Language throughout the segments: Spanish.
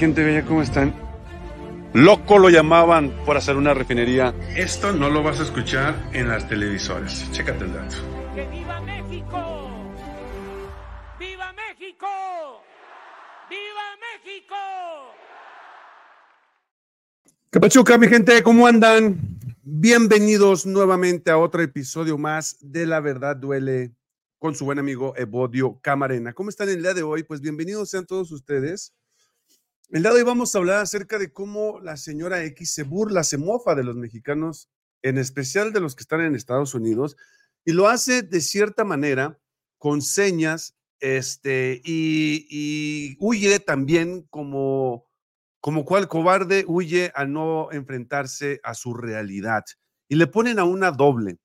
Gente bella, ¿cómo están? Loco lo llamaban por hacer una refinería. Esto no lo vas a escuchar en las televisoras. Chécate el dato. ¡Que viva México! ¡Viva México! ¡Viva México! ¿Qué pachuca, mi gente? ¿Cómo andan? Bienvenidos nuevamente a otro episodio más de La Verdad Duele con su buen amigo Evodio Camarena. ¿Cómo están el día de hoy? Pues bienvenidos sean todos ustedes. El día de hoy vamos a hablar acerca de cómo la señora X se burla, se mofa de los mexicanos, en especial de los que están en Estados Unidos, y lo hace de cierta manera con señas, este, y, huye también como, como cual cobarde, huye a no enfrentarse a su realidad. Y le ponen a una doble.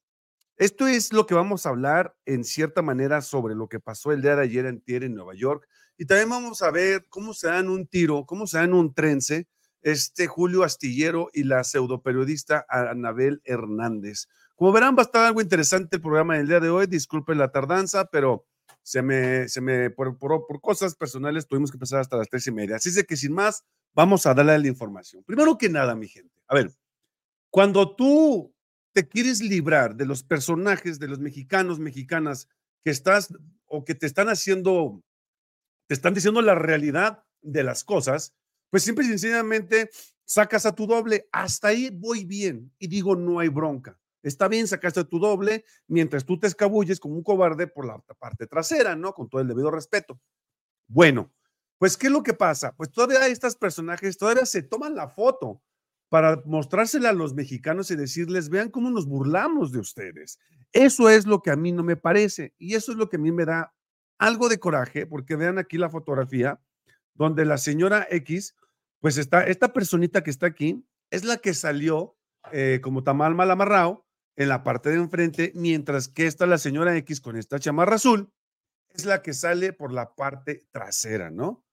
Esto es lo que vamos a hablar en cierta manera sobre lo que pasó el día de ayer en Tierra en Nueva York y también vamos a ver cómo se dan un tiro, cómo se dan un trence este Julio Astillero y la pseudoperiodista Anabel Hernández. Como verán, va a estar algo interesante el programa del día de hoy. Disculpen la tardanza, pero se me, se me por, por, cosas personales tuvimos que empezar hasta las tres y media. Así que sin más, vamos a darle la información. Primero que nada, mi gente, a ver, cuando tú te quieres librar de los personajes, de los mexicanos, mexicanas que estás o que te están haciendo te están diciendo la realidad de las cosas, pues siempre sencillamente sacas a tu doble. Hasta ahí voy bien y digo, no hay bronca. Está bien, sacaste a tu doble mientras tú te escabulles como un cobarde por la parte trasera, ¿no? Con todo el debido respeto. Bueno, pues, ¿qué es lo que pasa? Pues todavía estos personajes todavía se toman la foto para mostrársela a los mexicanos y decirles, vean cómo nos burlamos de ustedes. Eso es lo que a mí no me parece y eso es lo que a mí me da algo de coraje, porque vean aquí la fotografía donde la señora X, pues está, esta personita que está aquí, es la que salió eh, como tamal mal amarrado en la parte de enfrente, mientras que esta, la señora X con esta chamarra azul, es la que sale por la parte trasera, ¿no?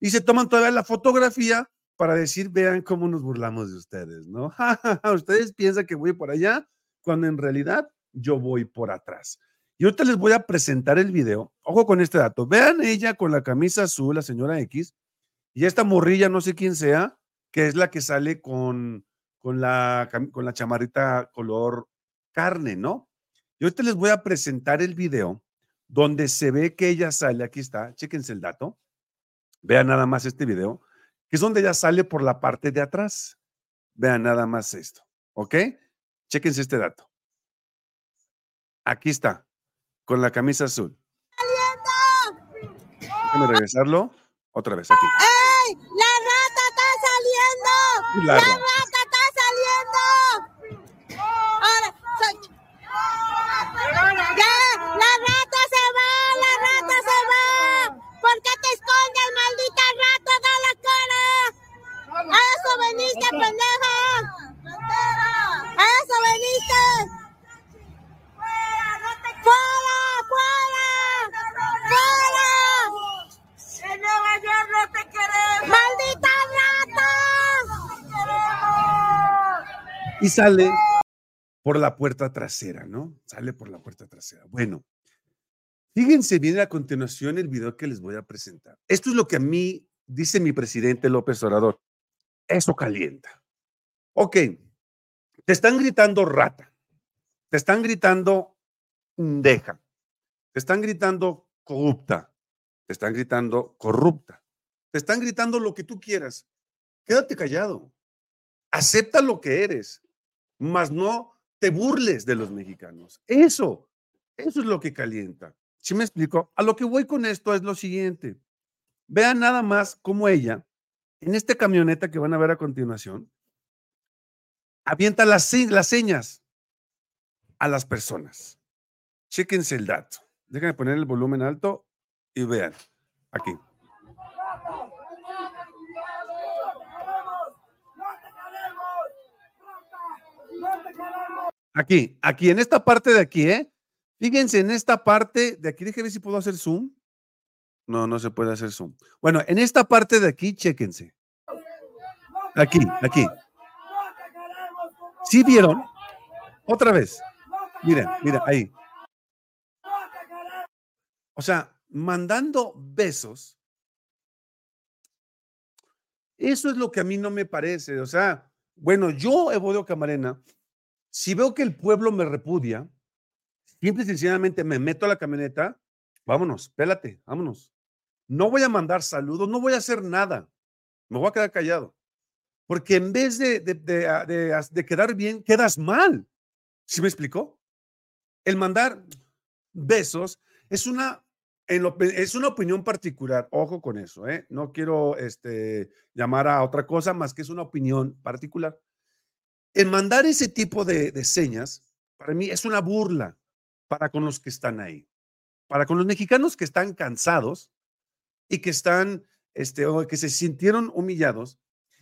Y se toman todavía la fotografía para decir, vean cómo nos burlamos de ustedes, ¿no? ustedes piensan que voy por allá, cuando en realidad yo voy por atrás. Y ahorita les voy a presentar el video. Ojo con este dato. Vean ella con la camisa azul, la señora X, y esta morrilla, no sé quién sea, que es la que sale con, con, la, con la chamarrita color carne, ¿no? Y ahorita les voy a presentar el video donde se ve que ella sale, aquí está, chéquense el dato, vean nada más este video, que es donde ella sale por la parte de atrás. Vean nada más esto, ¿ok? Chéquense este dato. Aquí está con la camisa azul. ¡Saliendo! Déjame regresarlo otra vez aquí. ¡Ey! ¡La rata está saliendo! La ¡La, rata. rata está saliendo! Ahora, soy- ¡Ya! ¡La rata se va! ¡La rata se va! ¿Por qué te escondes, maldita rata? ¡Da la cara! ¡A eso veniste, pendeja! ¡A eso veniste! ¡Fuera! ¡Fuera! ¡Fuera! En Nueva York no te queremos. ¡Maldita rata! Y sale por la puerta trasera, ¿no? Sale por la puerta trasera. Bueno, fíjense bien a continuación el video que les voy a presentar. Esto es lo que a mí dice mi presidente López Obrador. Eso calienta. Ok, te están gritando rata, te están gritando deja, te están gritando corrupta, te están gritando corrupta, te están gritando lo que tú quieras. Quédate callado, acepta lo que eres, mas no te burles de los mexicanos. Eso, eso es lo que calienta. ¿Sí me explico? A lo que voy con esto es lo siguiente. Vean nada más cómo ella, en esta camioneta que van a ver a continuación, avienta las, las señas a las personas. Chéquense el dato. Déjenme poner el volumen alto y vean. Aquí. Aquí, aquí, en esta parte de aquí, ¿eh? Fíjense en esta parte de aquí. Déjenme ver si puedo hacer zoom. No, no se puede hacer zoom. Bueno, en esta parte de aquí, chéquense. Aquí, aquí. ¿Sí vieron? Otra vez. Miren, miren, ahí. O sea, mandando besos Eso es lo que a mí no me parece. O sea, bueno, yo, Evodio Camarena, si veo que el pueblo me repudia, simple y sencillamente me meto a la camioneta, vámonos, pélate, vámonos. No voy a mandar saludos, no voy a hacer nada. Me voy a quedar callado. Porque en vez de, de, de, ah, de quedar bien, quedas mal. ¿Sí me explicó? El mandar besos es una es una opinión particular, ojo con eso, ¿eh? no quiero este, llamar a otra cosa más que es una opinión particular. El mandar ese tipo de, señas, para mí es una burla para con los que están ahí, para con los mexicanos que están cansados y que están, este, o que se sintieron humillados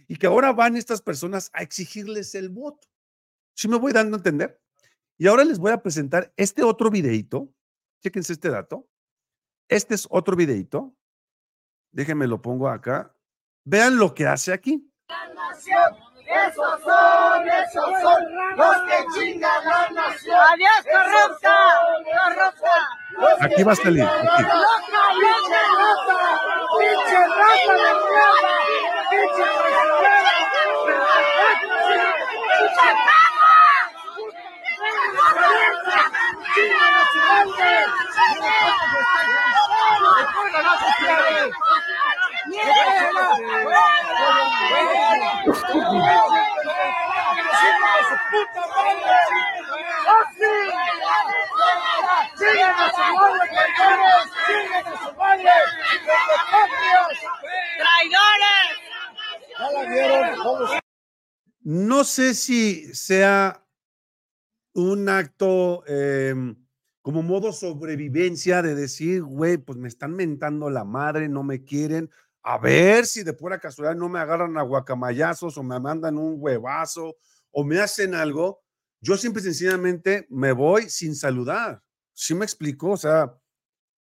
y que ahora van estas personas a exigirles el voto. ¿Sí me voy dando a entender? Y ahora les voy a presentar este otro videito. Chéquense este dato este es otro videito. Déjenme lo pongo acá. Vean lo que hace aquí. La esos son, esos son los que chingan la nación. Adiós, corrupta, corrupta. Aquí va a salir. Aquí. Loca, loca, loca. Pinche rata de mierda. Pinche No sé si sea un acto em, como modo sobrevivencia de decir, güey, pues me están mentando la madre, no me quieren, a ver si de pura casualidad no me agarran a guacamayazos o me mandan un huevazo o me hacen algo. Yo siempre sencillamente me voy sin saludar. ¿Sí me explico? O sea,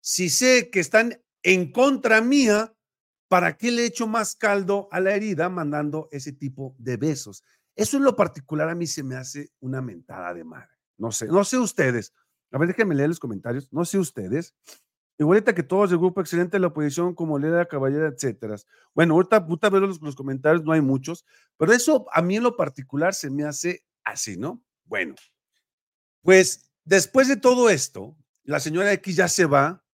si sé que están en contra mía, ¿para qué le echo más caldo a la herida mandando ese tipo de besos? Eso en lo particular a mí se me hace una mentada de madre. No sé, no sé ustedes. A ver, déjenme leer los comentarios. No sé ustedes. Igualita que todos del grupo excelente la oposición, como Leda Caballera, etcétera. Bueno, ahorita, ahorita veo los, los comentarios, no hay muchos, pero eso a mí en lo particular se me hace así, ¿no? Bueno, pues después de todo esto, la señora X ya se va,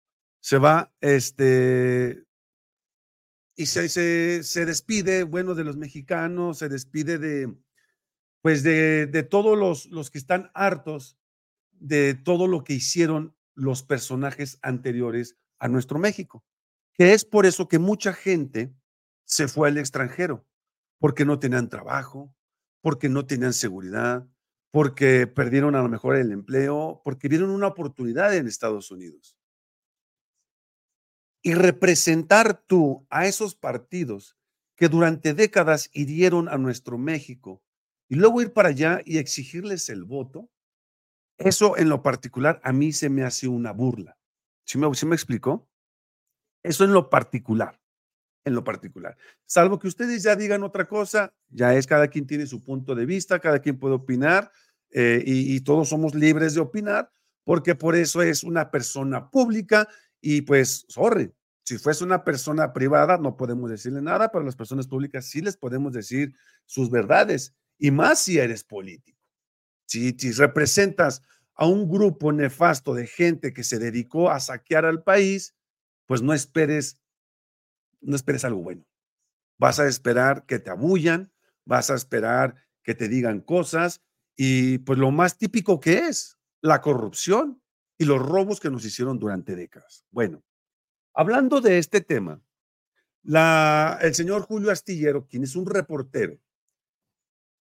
se va, este, y se, se, se despide, bueno, de los mexicanos, se despide de, pues de, de todos los, los que están hartos de todo lo que hicieron los personajes anteriores a nuestro México, que es por eso que mucha gente se fue al extranjero, porque no tenían trabajo, porque no tenían seguridad, porque perdieron a lo mejor el empleo, porque vieron una oportunidad en Estados Unidos. Y representar tú a esos partidos que durante décadas hirieron a nuestro México y luego ir para allá y exigirles el voto, eso en lo particular a mí se me hace una burla. ¿Sí me, me explicó? Eso en lo particular, en lo particular. Salvo que ustedes ya digan otra cosa, ya es cada quien tiene su punto de vista, cada quien puede opinar eh, y, y todos somos libres de opinar, porque por eso es una persona pública y pues, sorry, si fuese una persona privada no podemos decirle nada, pero las personas públicas sí les podemos decir sus verdades y más si eres político. Si, representas a un grupo nefasto de gente que se dedicó a saquear al país, pues no esperes, no esperes algo bueno. Vas a esperar que te abullan, vas a esperar que te digan cosas y pues lo más típico que es la corrupción y los robos que nos hicieron durante décadas. Bueno, hablando de este tema, el señor Julio Astillero, quien es un reportero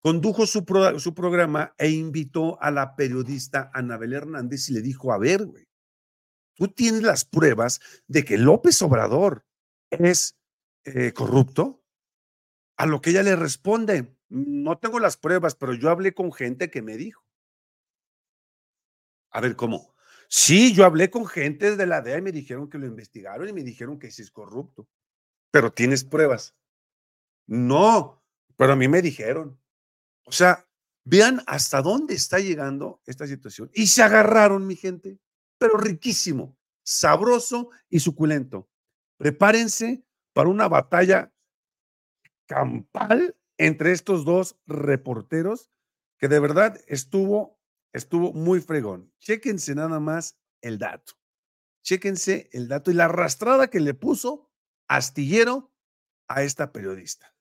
condujo su, su programa e invitó a la periodista Anabel Hernández y le dijo, a ver, güey, tú tienes las pruebas de que López Obrador es eh, corrupto. A lo que ella le responde, no tengo las pruebas, pero yo hablé con gente que me dijo. A ver, ¿cómo? Sí, yo hablé con gente de la DEA y me dijeron que lo investigaron y me dijeron que sí es corrupto. Pero tienes pruebas. No, pero a mí me dijeron. O sea, vean hasta dónde está llegando esta situación. Y se agarraron, mi gente, pero riquísimo, sabroso y suculento. Prepárense para una batalla campal entre estos dos reporteros que de verdad estuvo, estuvo muy fregón. Chéquense nada más el dato. Chéquense el dato y la arrastrada que le puso Astillero a esta periodista.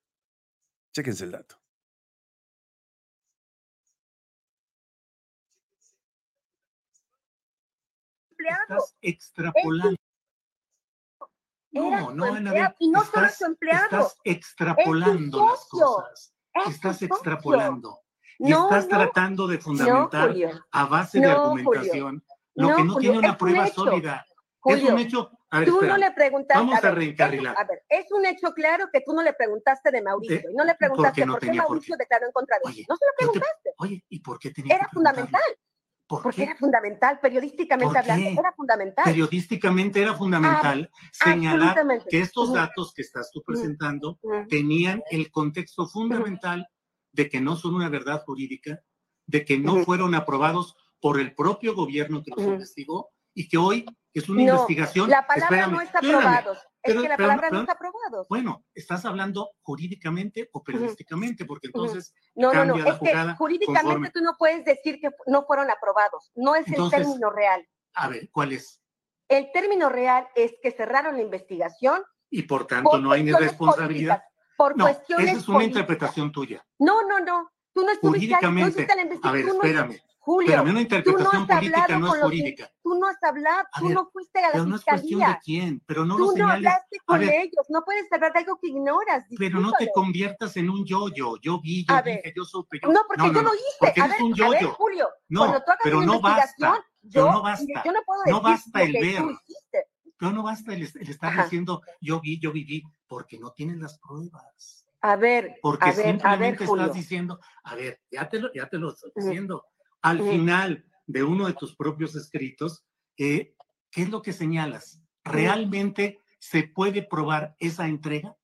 Chéquense el dato. Estás extrapolando. No, no, Anabel, y no solo su empleado. Estás extrapolando las cosas. estás extrapolando. Y estás tratando de fundamentar a base de argumentación lo que no tiene una prueba sólida. es un hecho. tú no le preguntaste. Vamos a, reencarrilar. a ver, es un hecho claro que tú no le preguntaste de Mauricio. y no le preguntaste por qué, Mauricio declaró en contra de él. No se lo preguntaste. oye, ¿y por qué tenía Era fundamental. Porque era fundamental, periodísticamente hablando, era fundamental. Periodísticamente era fundamental señalar que estos datos que estás tú presentando tenían el contexto fundamental de que no son una verdad jurídica, de que no fueron aprobados por el propio gobierno que los investigó y que hoy es una investigación. La palabra no está aprobado. Es que la palabra no está aprobado. Bueno, estás hablando jurídicamente o periodísticamente, porque entonces no, no, no, es que jurídicamente tú no puedes decir que no fueron aprobados. No es el término real. A ver, ¿cuál es? El término real es que cerraron la investigación. Y por tanto no hay ni responsabilidad. por cuestiones. Esa es una interpretación tuya. No, no, no. Tú no estuviste jurídicamente. a ver, espérame. Julio, pero una interpretación política no tú no has hablado, tú no fuiste a la pero no es cuestión de quién, pero no tú lo no hablaste con ellos, no puedes hablar de algo que ignoras. Pero no te conviertas en un yo-yo, yo vi, yo dije, yo supe, yo... No, porque yo lo hice. A ver, un yo-yo. Julio, no, pero no basta, yo, no basta, yo no puedo decir no basta el ver. Pero no basta el, estar diciendo yo vi, yo viví, porque no tienes las pruebas. A ver, porque a ver, simplemente a ver, estás diciendo, a ver, ya te lo, ya te lo estoy diciendo. Al final de uno de tus propios escritos, eh, ¿qué es lo que señalas? ¿Realmente se puede probar esa entrega?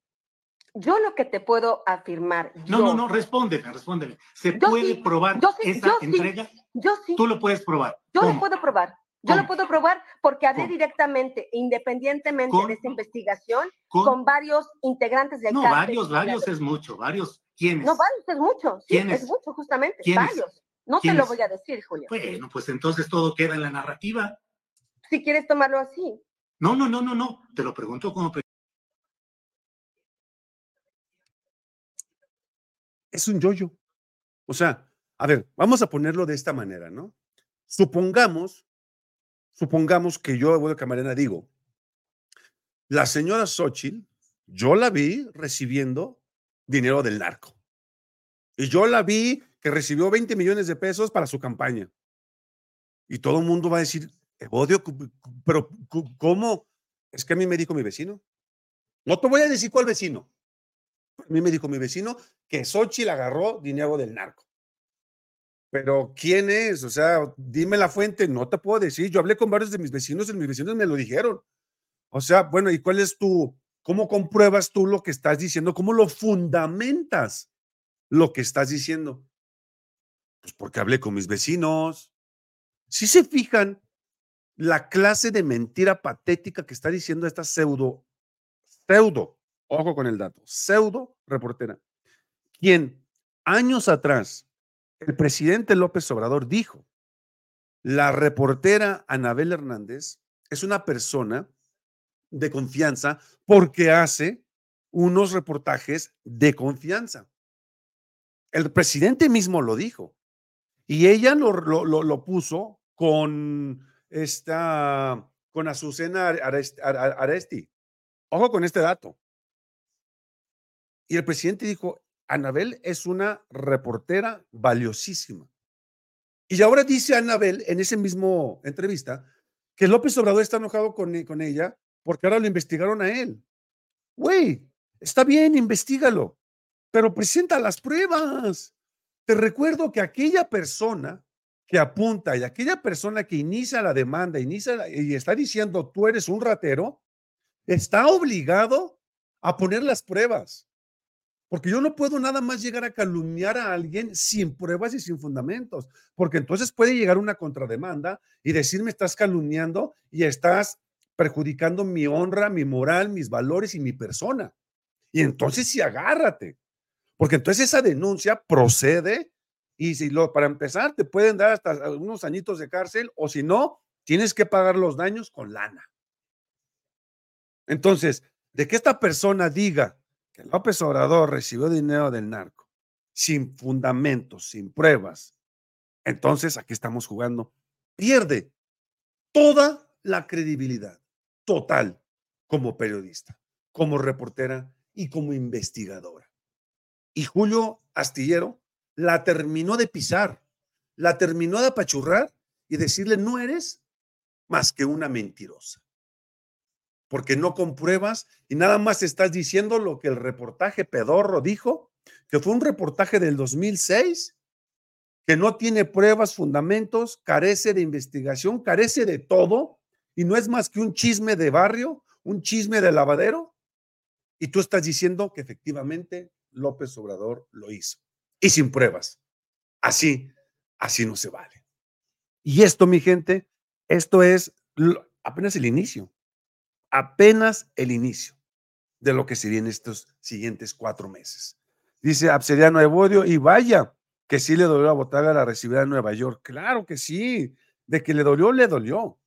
Yo lo que te puedo afirmar. No, no, no, respóndeme, respóndeme. ¿Se puede probar esa entrega? yo sí. Tú lo puedes probar. Yo lo puedo probar. Yo lo puedo probar porque hablé directamente, independientemente de esta investigación, con, varios integrantes del No, varios, varios es mucho, varios. ¿Quiénes? No, varios es mucho. ¿Quiénes? Es mucho, justamente. Varios. No te lo voy a decir, Julio. Bueno, pues entonces todo queda en la narrativa. Si quieres tomarlo así. No, no, no, no, no. Te lo pregunto como. Es un yoyo. O sea, a ver, vamos a ponerlo de esta manera, ¿no? Supongamos, supongamos que yo, de Camarena, digo, la señora Xochitl, yo la vi recibiendo dinero del narco. Y yo la vi que recibió 20 millones de pesos para su campaña. Y todo el mundo va a decir, odio, pero ¿cómo? Es que a mí me dijo mi vecino. No te voy a decir cuál vecino. A mí me dijo mi vecino que Xochitl agarró dinero del narco. Pero ¿quién es? O sea, dime la fuente, no te puedo decir. Yo hablé con varios de mis vecinos y mis vecinos me lo dijeron. O sea, bueno, ¿y cuál es tu, cómo compruebas tú lo que estás diciendo? ¿Cómo lo fundamentas lo que estás diciendo? Pues porque hablé con mis vecinos. Si se fijan la clase de mentira patética que está diciendo esta pseudo, pseudo, ojo con el dato, pseudo reportera, quien años atrás el presidente López Obrador dijo, la reportera Anabel Hernández es una persona de confianza porque hace unos reportajes de confianza. El presidente mismo lo dijo. Y ella lo, lo, puso con esta, con Azucena Aresti. Ojo con este dato. Y el presidente dijo, Anabel es una reportera valiosísima. Y ahora dice Anabel en ese mismo entrevista que López Obrador está enojado con, con ella porque ahora lo investigaron a él. Güey, está bien, investigalo, pero presenta las pruebas. Te recuerdo que aquella persona que apunta y aquella persona que inicia la demanda, inicia y está diciendo tú eres un ratero, está obligado a poner las pruebas. Porque yo no puedo nada más llegar a calumniar a alguien sin pruebas y sin fundamentos, porque entonces puede llegar una contrademanda y decirme estás calumniando y estás perjudicando mi honra, mi moral, mis valores y mi persona. Y entonces sí agárrate, porque entonces esa denuncia procede y si lo, para empezar te pueden dar hasta unos añitos de cárcel o si no, tienes que pagar los daños con lana. Entonces, de que esta persona diga que López Obrador recibió dinero del narco sin fundamentos, sin pruebas, entonces aquí estamos jugando. Pierde toda la credibilidad total como periodista, como reportera y como investigadora. Y Julio Astillero la terminó de pisar, la terminó de apachurrar y decirle, no eres más que una mentirosa. Porque no compruebas y nada más estás diciendo lo que el reportaje pedorro dijo, que fue un reportaje del 2006, que no tiene pruebas, fundamentos, carece de investigación, carece de todo y no es más que un chisme de barrio, un chisme de lavadero. Y tú estás diciendo que efectivamente López Obrador lo hizo y sin pruebas. Así, así no se vale. Y esto, mi gente, esto es apenas el inicio, apenas el inicio de lo que se viene estos siguientes cuatro meses. Dice Abseriano Evodio, y vaya, que sí le dolió la botaga a la recibida en Nueva York. Claro que sí, de que le dolió, le dolió.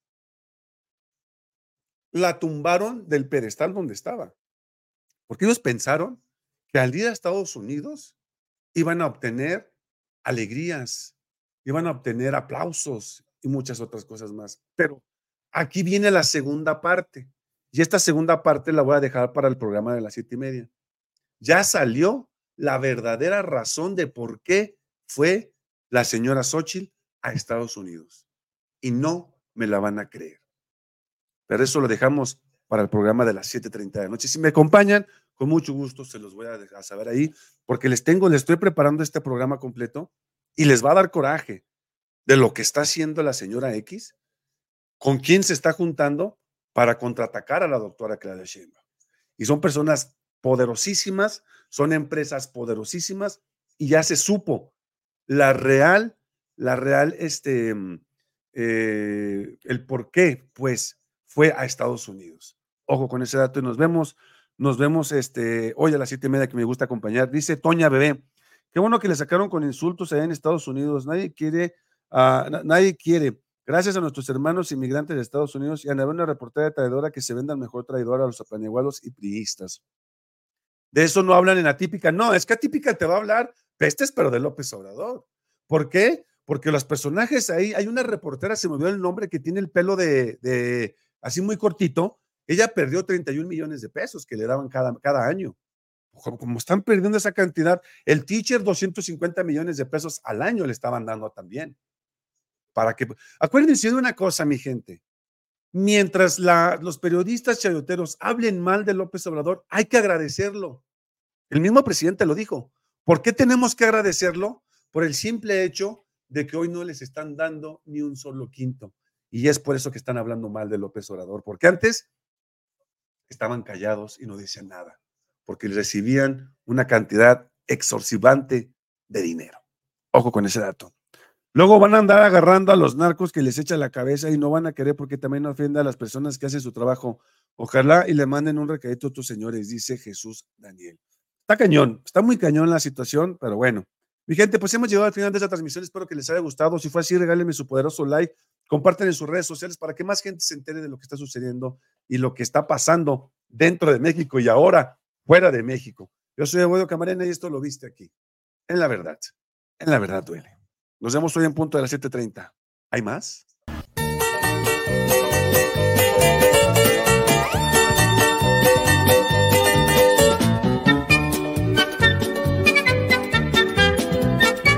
La tumbaron del pedestal donde estaba, porque ellos pensaron que al ir a Estados Unidos iban a obtener alegrías, iban a obtener aplausos y muchas otras cosas más. Pero aquí viene la segunda parte. Y esta segunda parte la voy a dejar para el programa de las siete y media. Ya salió la verdadera razón de por qué fue la señora Xochitl a Estados Unidos. Y no me la van a creer. Pero eso lo dejamos para el programa de las 7.30 de la noche. Si me acompañan, con mucho gusto se los voy a dejar saber ahí, porque les tengo, les estoy preparando este programa completo y les va a dar coraje de lo que está haciendo la señora X, con quién se está juntando para contraatacar a la doctora Claudia Sheinbaum. Y son personas poderosísimas, son empresas poderosísimas y ya se supo la real, la real, este, mm, eh, el por qué, pues, fue a Estados Unidos. Ojo con ese dato y nos vemos nos vemos este, hoy a las siete y media que me gusta acompañar. Dice Toña Bebé, qué bueno que le sacaron con insultos allá en Estados Unidos. Nadie quiere, uh, nadie quiere. Gracias a nuestros hermanos inmigrantes de Estados Unidos y a una reportera traidora que se venda el mejor traidor a los apanegualos y priistas. De eso no hablan en Atípica. No, es que Atípica te va a hablar pestes, pero de López Obrador. ¿Por qué? Porque los personajes ahí, hay una reportera, se me olvidó el nombre, que tiene el pelo de, de así muy cortito, ella perdió 31 millones de pesos que le daban cada, cada año. Como, están perdiendo esa cantidad, el teacher 250 millones de pesos al año le estaban dando también. Para que, acuérdense de una cosa, mi gente. Mientras los periodistas chayoteros hablen mal de López Obrador, hay que agradecerlo. El mismo presidente lo dijo. ¿Por qué tenemos que agradecerlo? Por el simple hecho de que hoy no les están dando ni un solo quinto. Y es por eso que están hablando mal de López Obrador, porque antes estaban callados y no decían nada, porque recibían una cantidad exorcibante de dinero. Ojo con ese dato. Luego van a andar agarrando a los narcos que les echa la cabeza y no van a querer porque también ofenda a las personas que hacen su trabajo. Ojalá y le manden un recadito a tus señores, dice Jesús Daniel. Está cañón, está muy cañón la situación, pero bueno. Mi gente, pues hemos llegado al final de esta transmisión. Espero que les haya gustado. Si fue así, regálenme su poderoso like, compartan en sus redes sociales para que más gente se entere de lo que está sucediendo y lo que está pasando dentro de México y ahora fuera de México. Yo soy Eduardo Camarena y esto lo viste aquí. En la verdad, en la verdad duele. Nos vemos hoy en punto de las 7:30. ¿Hay más?